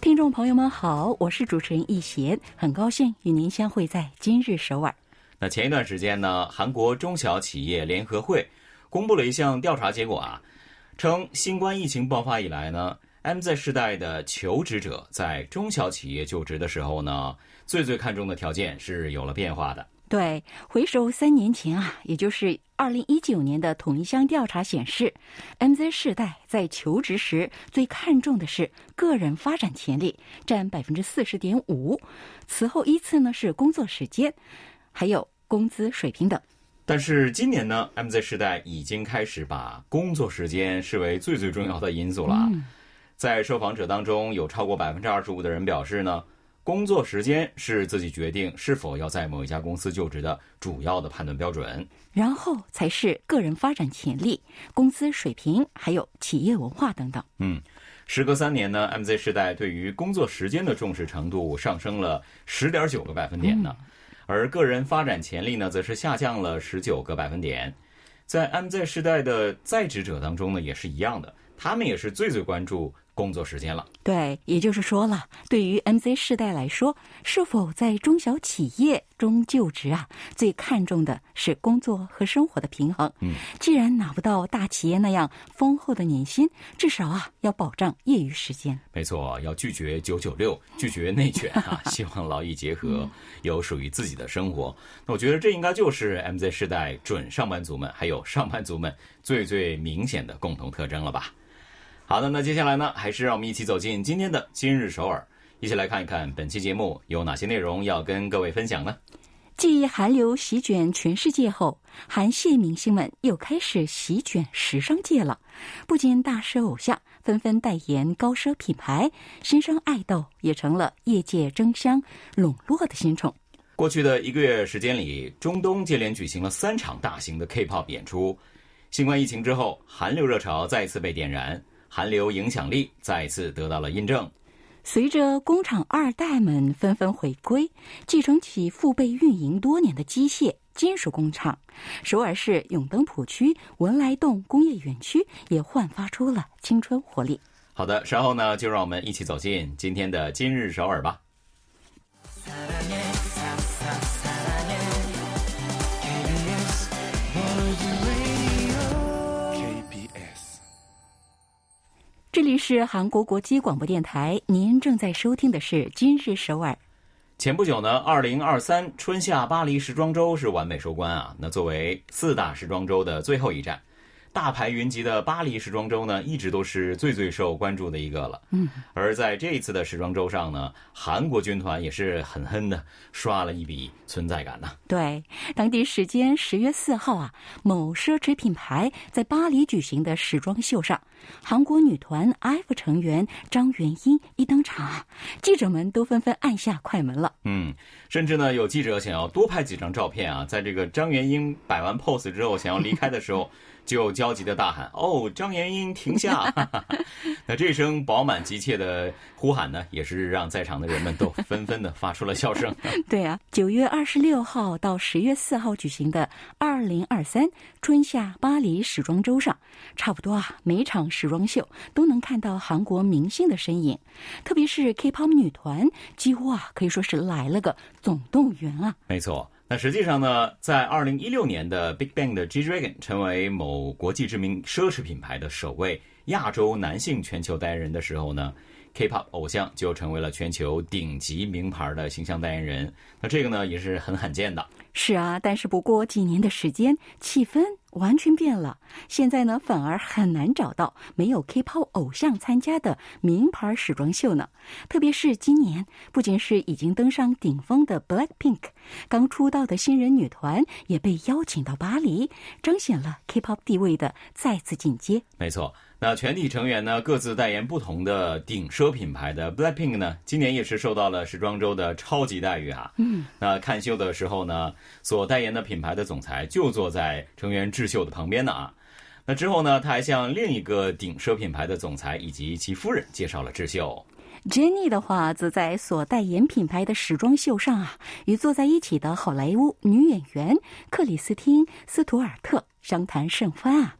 听众朋友们好，我是主持人易贤，很高兴与您相会在今日首尔。那前一段时间呢，韩国中小企业联合会公布了一项调查结果啊，称新冠疫情爆发以来呢，MZ 世代的求职者在中小企业就职的时候呢，最最看重的条件是有了变化的。对，回首三年前啊，也就是二零一九年的统一项调查显示，MZ 世代在求职时最看重的是个人发展潜力，占百分之四十点五，此后依次呢是工作时间，还有工资水平等。但是今年呢，MZ 世代已经开始把工作时间视为最最重要的因素了。在受访者当中，有超过百分之二十五的人表示呢。工作时间是自己决定是否要在某一家公司就职的主要的判断标准，然后才是个人发展潜力、工资水平，还有企业文化等等。嗯，时隔三年呢，MZ 时代对于工作时间的重视程度上升了十点九个百分点呢，而个人发展潜力呢，则是下降了十九个百分点。在 MZ 时代的在职者当中呢，也是一样的，他们也是最最关注。工作时间了，对，也就是说了，对于 MZ 世代来说，是否在中小企业中就职啊，最看重的是工作和生活的平衡。嗯，既然拿不到大企业那样丰厚的年薪，至少啊，要保障业余时间。没错，要拒绝九九六，拒绝内卷啊，希望劳逸结合，有属于自己的生活。那我觉得这应该就是 MZ 世代准上班族们还有上班族们最最明显的共同特征了吧。好的，那接下来呢，还是让我们一起走进今天的今日首尔，一起来看一看本期节目有哪些内容要跟各位分享呢？继韩流席卷全世界后，韩系明星们又开始席卷时尚界了。不仅大师偶像纷纷代言高奢品牌，新生爱豆也成了业界争相笼络的新宠。过去的一个月时间里，中东接连举行了三场大型的 K-pop 演出。新冠疫情之后，韩流热潮再次被点燃。韩流影响力再次得到了印证。随着工厂二代们纷纷回归，继承起父辈运营多年的机械金属工厂，首尔市永登浦区文莱洞工业园区也焕发出了青春活力。好的，稍后呢，就让我们一起走进今天的今日首尔吧。这里是韩国国际广播电台，您正在收听的是《今日首尔》。前不久呢，二零二三春夏巴黎时装周是完美收官啊。那作为四大时装周的最后一站。大牌云集的巴黎时装周呢，一直都是最最受关注的一个了。嗯，而在这一次的时装周上呢，韩国军团也是狠狠的刷了一笔存在感呢。对，当地时间十月四号啊，某奢侈品牌在巴黎举行的时装秀上，韩国女团 F 成员张元英一登场，记者们都纷纷按下快门了。嗯，甚至呢，有记者想要多拍几张照片啊，在这个张元英摆完 pose 之后，想要离开的时候。就焦急的大喊：“哦，张元英，停下！” 那这声饱满急切的呼喊呢，也是让在场的人们都纷纷的发出了笑声。对啊，九月二十六号到十月四号举行的二零二三春夏巴黎时装周上，差不多啊，每场时装秀都能看到韩国明星的身影，特别是 K-pop 女团，几乎啊可以说是来了个总动员啊。没错。那实际上呢，在二零一六年的 Big Bang 的 G Dragon 成为某国际知名奢侈品牌的首位亚洲男性全球代言人的时候呢，K-pop 偶像就成为了全球顶级名牌的形象代言人。那这个呢，也是很罕见的。是啊，但是不过几年的时间，气氛完全变了。现在呢，反而很难找到没有 K-pop 偶像参加的名牌时装秀呢。特别是今年，不仅是已经登上顶峰的 Blackpink，刚出道的新人女团也被邀请到巴黎，彰显了 K-pop 地位的再次进阶。没错。那全体成员呢，各自代言不同的顶奢品牌的 Blackpink 呢，今年也是受到了时装周的超级待遇啊。嗯，那看秀的时候呢，所代言的品牌的总裁就坐在成员智秀的旁边呢啊。那之后呢，他还向另一个顶奢品牌的总裁以及其夫人介绍了智秀。Jennie 的话，则在所代言品牌的时装秀上啊，与坐在一起的好莱坞女演员克里斯汀·斯图尔特商谈甚欢啊。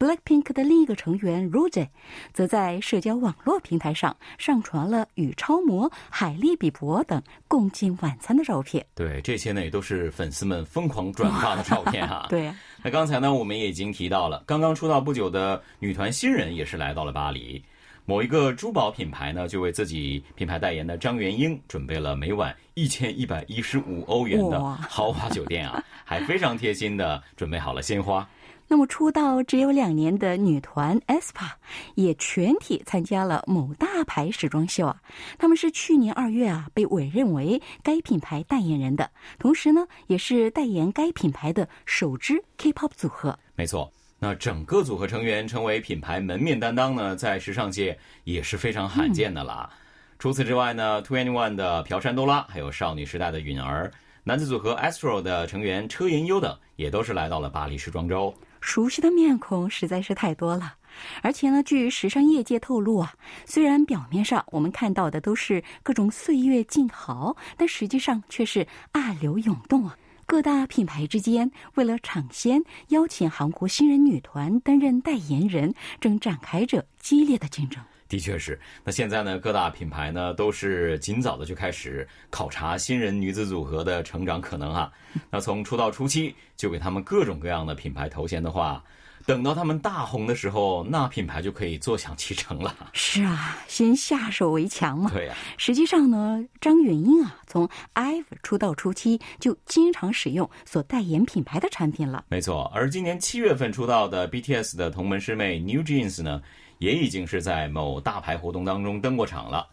Blackpink 的另一个成员 Rose 则在社交网络平台上上传了与超模海莉·比伯等共进晚餐的照片。对，这些呢也都是粉丝们疯狂转发的照片哈。对。那刚才呢，我们也已经提到了，刚刚出道不久的女团新人也是来到了巴黎。某一个珠宝品牌呢，就为自己品牌代言的张元英准备了每晚一千一百一十五欧元的豪华酒店啊，还非常贴心的准备好了鲜花。那么出道只有两年的女团 aespa 也全体参加了某大牌时装秀啊！他们是去年二月啊被委任为该品牌代言人的，同时呢也是代言该品牌的首支 K-pop 组合。没错，那整个组合成员成为品牌门面担当呢，在时尚界也是非常罕见的了。除此之外呢，Twenty One 的朴山多拉，还有少女时代的允儿，男子组合 Astro 的成员车银优等，也都是来到了巴黎时装周。熟悉的面孔实在是太多了，而且呢，据时尚业界透露啊，虽然表面上我们看到的都是各种岁月静好，但实际上却是暗流涌动啊。各大品牌之间为了抢先邀请韩国新人女团担任代言人，正展开着激烈的竞争。的确是，那现在呢，各大品牌呢都是尽早的就开始考察新人女子组合的成长可能啊。那从出道初期就给他们各种各样的品牌头衔的话，等到他们大红的时候，那品牌就可以坐享其成了。是啊，先下手为强嘛。对呀。实际上呢，张元英啊，从 IVE 出道初期就经常使用所代言品牌的产品了。没错，而今年七月份出道的 BTS 的同门师妹 New Jeans 呢。也已经是在某大牌活动当中登过场了，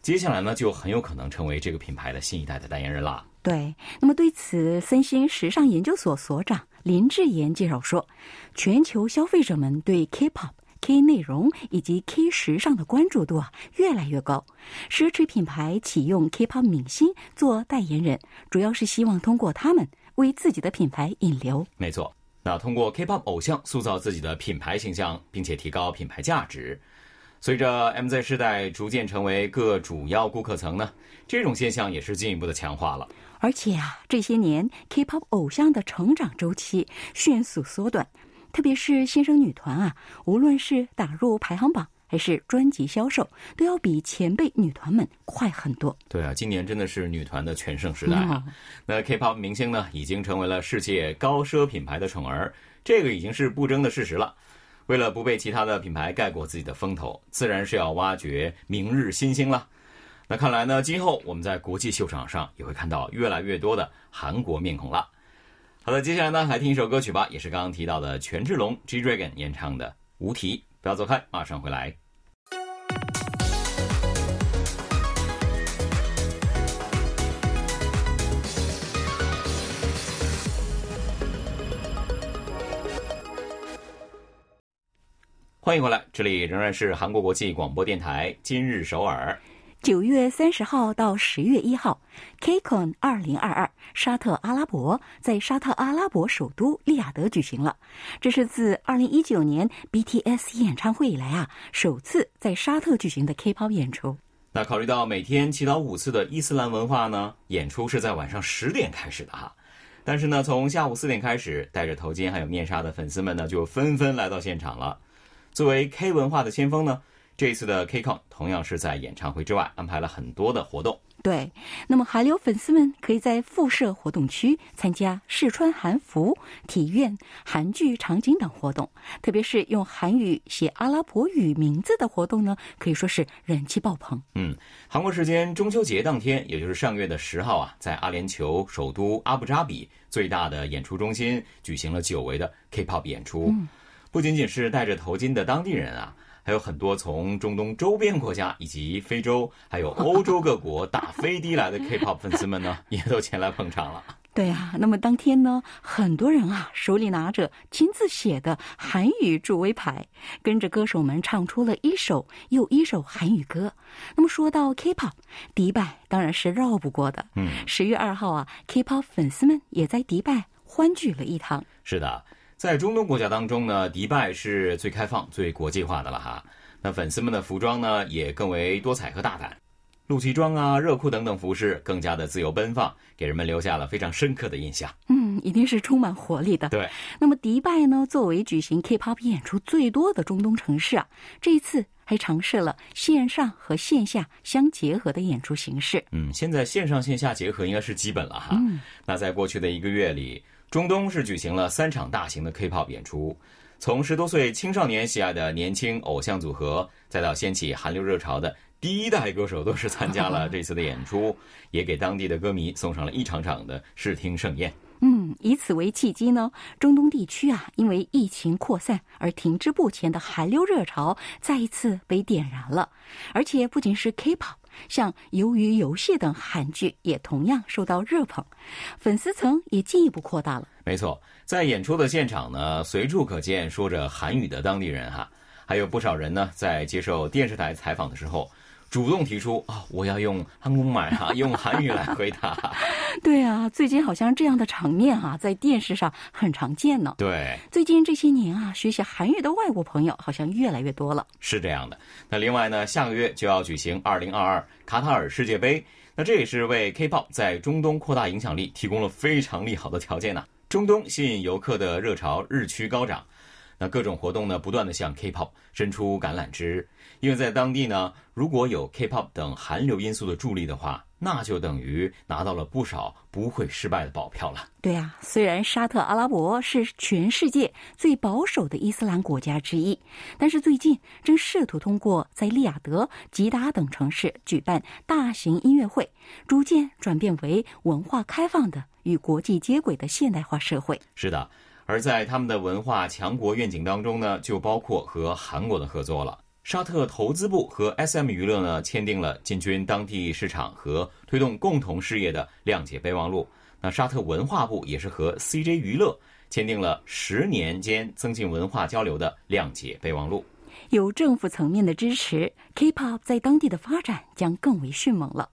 接下来呢就很有可能成为这个品牌的新一代的代言人啦。对，那么对此，森星时尚研究所所长林志言介绍说，全球消费者们对 K-pop、K 内容以及 K 时尚的关注度啊越来越高，奢侈品牌启用 K-pop 明星做代言人，主要是希望通过他们为自己的品牌引流。没错。那通过 K-pop 偶像塑造自己的品牌形象，并且提高品牌价值。随着 MZ 世代逐渐成为各主要顾客层呢，这种现象也是进一步的强化了。而且啊，这些年 K-pop 偶像的成长周期迅速缩短，特别是新生女团啊，无论是打入排行榜。还是专辑销售都要比前辈女团们快很多。对啊，今年真的是女团的全盛时代啊！那 K-pop 明星呢，已经成为了世界高奢品牌的宠儿，这个已经是不争的事实了。为了不被其他的品牌盖过自己的风头，自然是要挖掘明日新星了。那看来呢，今后我们在国际秀场上也会看到越来越多的韩国面孔了。好的，接下来呢，来听一首歌曲吧，也是刚刚提到的权志龙 G Dragon 演唱的《无题》，不要走开，马上回来。欢迎回来，这里仍然是韩国国际广播电台今日首尔。九月三十号到十月一号，KCON 二零二二沙特阿拉伯在沙特阿拉伯首都利雅得举行了。这是自二零一九年 BTS 演唱会以来啊，首次在沙特举行的 K-pop 演出。那考虑到每天祈祷五次的伊斯兰文化呢，演出是在晚上十点开始的哈。但是呢，从下午四点开始，戴着头巾还有面纱的粉丝们呢，就纷纷来到现场了。作为 K 文化的先锋呢，这一次的 KCON 同样是在演唱会之外安排了很多的活动。对，那么韩流粉丝们可以在附设活动区参加试穿韩服、体验韩剧场景等活动，特别是用韩语写阿拉伯语名字的活动呢，可以说是人气爆棚。嗯，韩国时间中秋节当天，也就是上月的十号啊，在阿联酋首都阿布扎比最大的演出中心举行了久违的 K-pop 演出，不仅仅是戴着头巾的当地人啊。还有很多从中东周边国家以及非洲，还有欧洲各国打飞的来的 K-pop 粉丝们呢，也都前来捧场了。对啊，那么当天呢，很多人啊手里拿着亲自写的韩语助威牌，跟着歌手们唱出了一首又一首韩语歌。那么说到 K-pop，迪拜当然是绕不过的。嗯，十月二号啊，K-pop 粉丝们也在迪拜欢聚了一堂。是的。在中东国家当中呢，迪拜是最开放、最国际化的了哈。那粉丝们的服装呢，也更为多彩和大胆，露脐装啊、热裤等等服饰更加的自由奔放，给人们留下了非常深刻的印象。嗯，一定是充满活力的。对。那么，迪拜呢，作为举行 K-pop 演出最多的中东城市啊，这一次还尝试了线上和线下相结合的演出形式。嗯，现在线上线下结合应该是基本了哈。嗯。那在过去的一个月里。中东是举行了三场大型的 K-pop 演出，从十多岁青少年喜爱的年轻偶像组合，再到掀起韩流热潮的第一代歌手，都是参加了 这次的演出，也给当地的歌迷送上了一场场的视听盛宴。嗯，以此为契机呢，中东地区啊，因为疫情扩散而停滞不前的韩流热潮再一次被点燃了，而且不仅是 K-pop。像《鱿鱼游戏》等韩剧也同样受到热捧，粉丝层也进一步扩大了。没错，在演出的现场呢，随处可见说着韩语的当地人哈，还有不少人呢，在接受电视台采访的时候。主动提出啊，我要用韩国买哈，用韩语来回答。对啊，最近好像这样的场面啊，在电视上很常见呢。对，最近这些年啊，学习韩语的外国朋友好像越来越多了。是这样的。那另外呢，下个月就要举行二零二二卡塔尔世界杯，那这也是为 K-pop 在中东扩大影响力提供了非常利好的条件呢。中东吸引游客的热潮日趋高涨。那各种活动呢，不断的向 K-pop 伸出橄榄枝，因为在当地呢，如果有 K-pop 等韩流因素的助力的话，那就等于拿到了不少不会失败的保票了。对啊，虽然沙特阿拉伯是全世界最保守的伊斯兰国家之一，但是最近正试图通过在利雅得、吉达等城市举办大型音乐会，逐渐转变为文化开放的、与国际接轨的现代化社会。是的。而在他们的文化强国愿景当中呢，就包括和韩国的合作了。沙特投资部和 SM 娱乐呢签订了进军当地市场和推动共同事业的谅解备忘录。那沙特文化部也是和 CJ 娱乐签订了十年间增进文化交流的谅解备忘录。有政府层面的支持，K-pop 在当地的发展将更为迅猛了。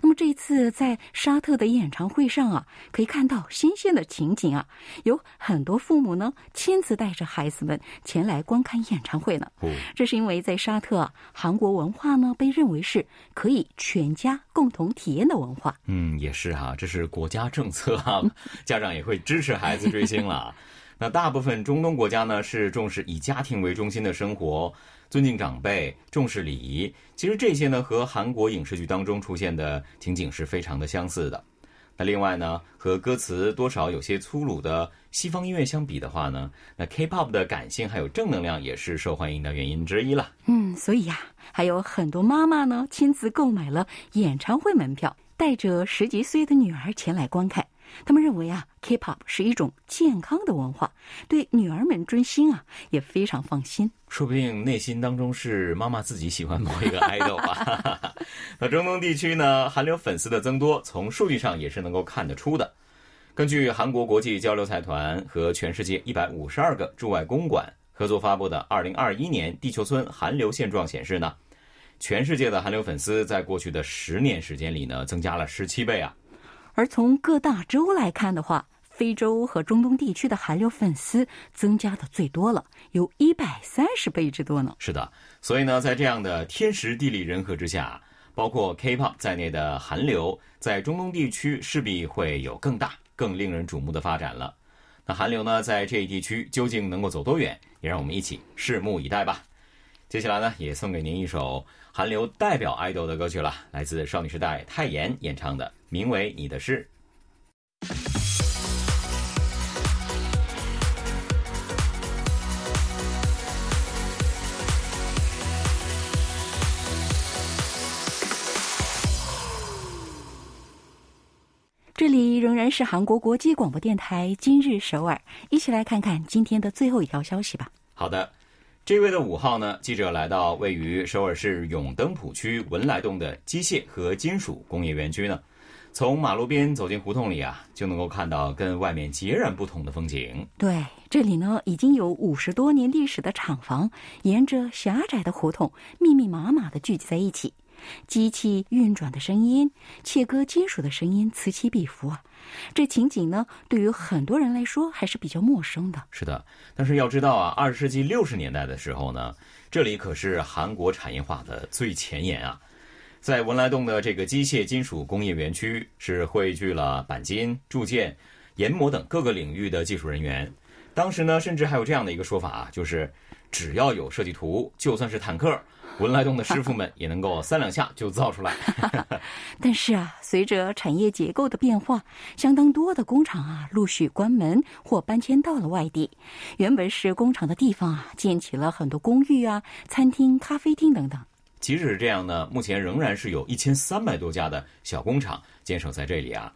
那么这一次在沙特的演唱会上啊，可以看到新鲜的情景啊，有很多父母呢亲自带着孩子们前来观看演唱会呢。这是因为在沙特啊，韩国文化呢被认为是可以全家共同体验的文化。嗯，也是哈，这是国家政策啊，家长也会支持孩子追星了。那大部分中东国家呢是重视以家庭为中心的生活，尊敬长辈，重视礼仪。其实这些呢和韩国影视剧当中出现的情景是非常的相似的。那另外呢，和歌词多少有些粗鲁的西方音乐相比的话呢，那 K-pop 的感性还有正能量也是受欢迎的原因之一了。嗯，所以呀，还有很多妈妈呢亲自购买了演唱会门票，带着十几岁的女儿前来观看。他们认为啊，K-pop 是一种健康的文化，对女儿们追星啊也非常放心。说不定内心当中是妈妈自己喜欢某一个 idol 吧。那中东地区呢，韩流粉丝的增多，从数据上也是能够看得出的。根据韩国国际交流财团和全世界一百五十二个驻外公馆合作发布的《二零二一年地球村韩流现状》显示呢，全世界的韩流粉丝在过去的十年时间里呢，增加了十七倍啊。而从各大洲来看的话，非洲和中东地区的韩流粉丝增加的最多了，有一百三十倍之多呢。是的，所以呢，在这样的天时地利人和之下，包括 K-pop 在内的韩流在中东地区势必会有更大、更令人瞩目的发展了。那韩流呢，在这一地区究竟能够走多远，也让我们一起拭目以待吧。接下来呢，也送给您一首韩流代表爱豆的歌曲了，来自少女时代泰妍演唱的《名为你的事》。这里仍然是韩国国际广播电台今日首尔，一起来看看今天的最后一条消息吧。好的，这月的五号呢，记者来到位于首尔市永登浦区文莱洞的机械和金属工业园区呢，从马路边走进胡同里啊，就能够看到跟外面截然不同的风景。对，这里呢已经有五十多年历史的厂房，沿着狭窄的胡同密密麻麻的聚集在一起。机器运转的声音，切割金属的声音此起彼伏啊！这情景呢，对于很多人来说还是比较陌生的。是的，但是要知道啊，二十世纪六十年代的时候呢，这里可是韩国产业化的最前沿啊。在文莱洞的这个机械金属工业园区，是汇聚了钣金、铸件、研磨等各个领域的技术人员。当时呢，甚至还有这样的一个说法啊，就是只要有设计图，就算是坦克。文莱洞的师傅们也能够三两下就造出来，但是啊，随着产业结构的变化，相当多的工厂啊陆续关门或搬迁到了外地。原本是工厂的地方啊，建起了很多公寓啊、餐厅、咖啡厅等等。即使是这样呢，目前仍然是有一千三百多家的小工厂坚守在这里啊。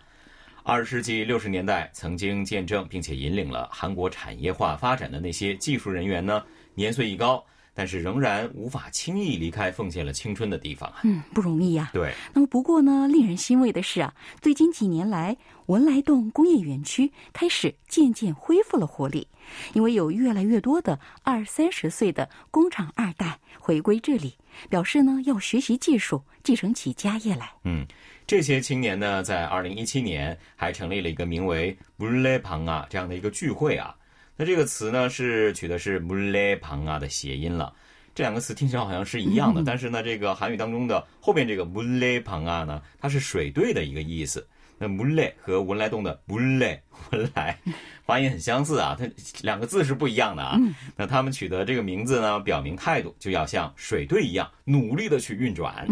二十世纪六十年代曾经见证并且引领了韩国产业化发展的那些技术人员呢，年岁已高。但是仍然无法轻易离开奉献了青春的地方啊！嗯，不容易呀。对。那么不过呢，令人欣慰的是啊，最近几年来，文莱洞工业园区开始渐渐恢复了活力，因为有越来越多的二三十岁的工厂二代回归这里，表示呢要学习技术，继承起家业来。嗯，这些青年呢，在二零一七年还成立了一个名为“布雷庞啊”这样的一个聚会啊。那这个词呢，是取的是 “mule 旁啊”的谐音了。这两个词听起来好像是一样的，但是呢，这个韩语当中的后面这个 “mule 旁啊”呢，它是水队的一个意思。那 “mule” 和文莱洞的 “mule” 文莱 发音很相似啊，它两个字是不一样的啊。那他们取得这个名字呢，表明态度就要像水队一样努力的去运转。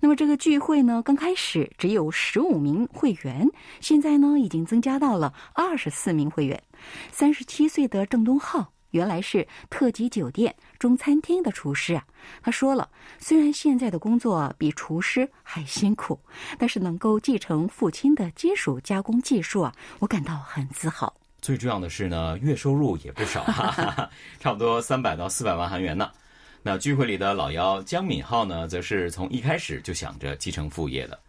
那么这个聚会呢，刚开始只有十五名会员，现在呢已经增加到了二十四名会员。三十七岁的郑东浩原来是特级酒店中餐厅的厨师啊。他说了，虽然现在的工作比厨师还辛苦，但是能够继承父亲的金属加工技术啊，我感到很自豪。最重要的是呢，月收入也不少，差不多三百到四百万韩元呢。那聚会里的老幺江敏浩呢，则是从一开始就想着继承父业的。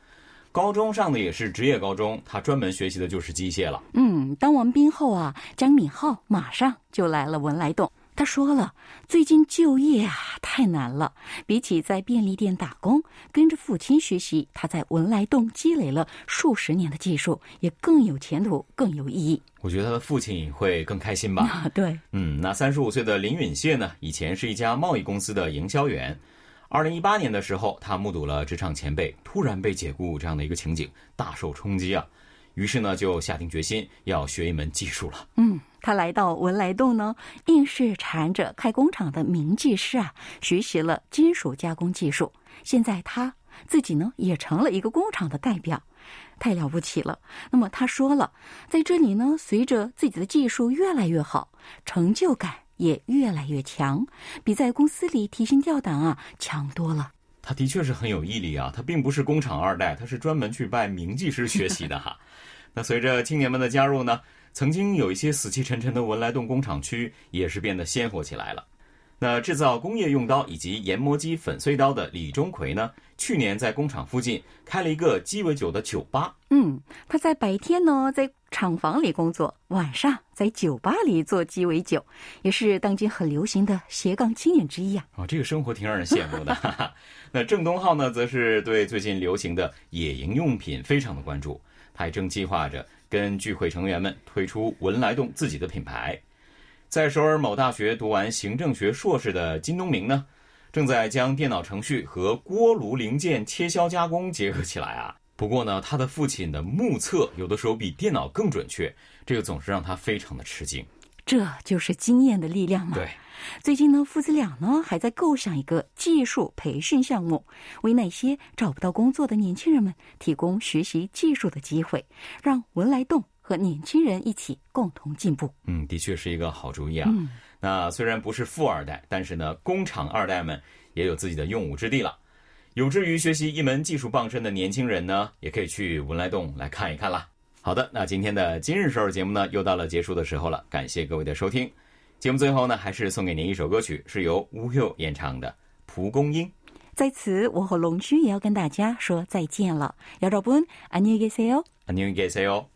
高中上的也是职业高中，他专门学习的就是机械了。嗯，当完兵后啊，江敏浩马上就来了文莱洞。他说了，最近就业啊太难了，比起在便利店打工，跟着父亲学习，他在文莱洞积累了数十年的技术，也更有前途，更有意义。我觉得他的父亲会更开心吧？啊对，嗯，那三十五岁的林允谢呢？以前是一家贸易公司的营销员。二零一八年的时候，他目睹了职场前辈突然被解雇这样的一个情景，大受冲击啊。于是呢，就下定决心要学一门技术了。嗯。他来到文莱洞呢，硬是缠着开工厂的名技师啊，学习了金属加工技术。现在他自己呢，也成了一个工厂的代表，太了不起了。那么他说了，在这里呢，随着自己的技术越来越好，成就感也越来越强，比在公司里提心吊胆啊强多了。他的确是很有毅力啊，他并不是工厂二代，他是专门去拜名技师学习的哈。那随着青年们的加入呢？曾经有一些死气沉沉的文莱洞工厂区，也是变得鲜活起来了。那制造工业用刀以及研磨机粉碎刀的李忠奎呢？去年在工厂附近开了一个鸡尾酒的酒吧。嗯，他在白天呢在厂房里工作，晚上在酒吧里做鸡尾酒，也是当今很流行的斜杠青年之一啊。哦，这个生活挺让人羡慕的。那郑东浩呢，则是对最近流行的野营用品非常的关注，他还正计划着。跟聚会成员们推出文莱洞自己的品牌，在首尔某大学读完行政学硕士的金东明呢，正在将电脑程序和锅炉零件切削加工结合起来啊。不过呢，他的父亲的目测有的时候比电脑更准确，这个总是让他非常的吃惊。这就是经验的力量嘛。对。最近呢，父子俩呢还在构想一个技术培训项目，为那些找不到工作的年轻人们提供学习技术的机会，让文莱栋和年轻人一起共同进步。嗯，的确是一个好主意啊。那虽然不是富二代，但是呢，工厂二代们也有自己的用武之地了。有志于学习一门技术傍身的年轻人呢，也可以去文莱洞来看一看啦。好的，那今天的今日首尔节目呢，又到了结束的时候了，感谢各位的收听。节目最后呢，还是送给您一首歌曲，是由乌佑演唱的《蒲公英》。在此，我和龙勋也要跟大家说再见了。姚兆波恩，안녕히계세 요， 안녕히계세 요。